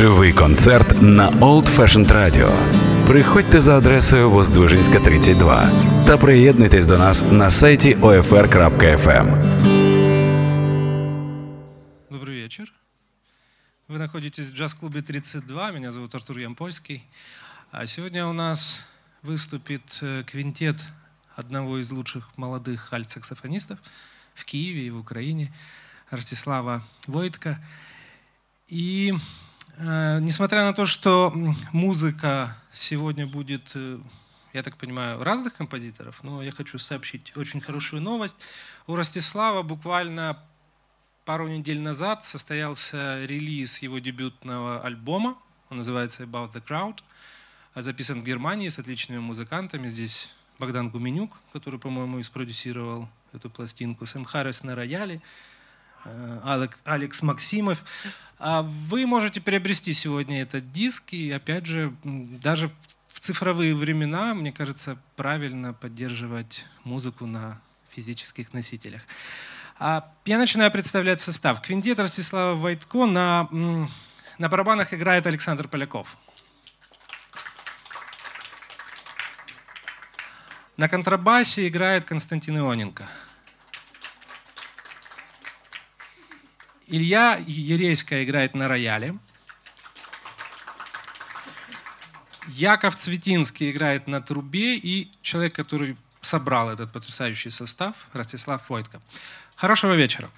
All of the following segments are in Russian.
Живий концерт на Old Fashioned Radio. Приходьте за адресою Воздвижинська, 32 та приєднуйтесь до нас на сайті OFR.FM. Добрый вечер. Вы находитесь в джаз-клубе 32. Меня зовут Артур Ямпольский. А сегодня у нас выступит э, квинтет одного из лучших молодых альт-саксофонистов в Киеве и в Украине, Ростислава Войтка. И несмотря на то, что музыка сегодня будет, э, я так понимаю, разных композиторов, но я хочу сообщить очень хорошую новость. У Ростислава буквально пару недель назад состоялся релиз его дебютного альбома. Он называется About the Crowd. Записан в Германии с отличными музыкантами. Здесь Богдан Гуменюк, который, по-моему, и спродюсировал эту пластинку. Сэм Харрис на рояле. Э, Алек- Алекс Максимов. А Вы можете приобрести сегодня этот диск. И, опять же, даже в- цифровые времена, мне кажется, правильно поддерживать музыку на физических носителях. А Я начинаю представлять состав. Квинтет Ростислава Войтко на, на барабанах играет Александр Поляков. На контрабасе играет Константин Ионенко. Илья Ерейская играет на рояле. Яков Цветинский играет на трубе. И человек, который собрал этот потрясающий состав, Ростислав Войтко. Хорошего вечера.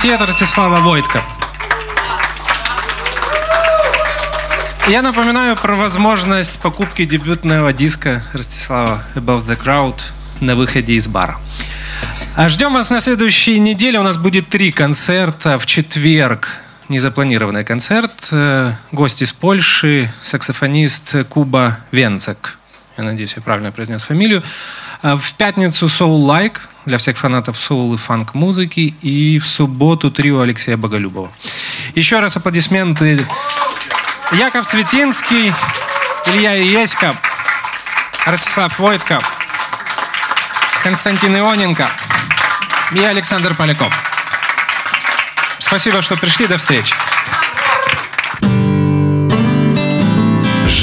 Квинтет Ростислава Войтка. Я напоминаю про возможность покупки дебютного диска Ростислава Above the Crowd на выходе из бара. А ждем вас на следующей неделе. У нас будет три концерта. В четверг незапланированный концерт. Э, гость из Польши, саксофонист Куба Венцек. Я надеюсь, я правильно произнес фамилию. А в пятницу Soul Like для всех фанатов соул и фанк музыки. И в субботу трио Алексея Боголюбова. Еще раз аплодисменты. Яков Цветинский, Илья Иеська, Ростислав Войтко, Константин Ионенко и Александр Поляков. Спасибо, что пришли. До встречи.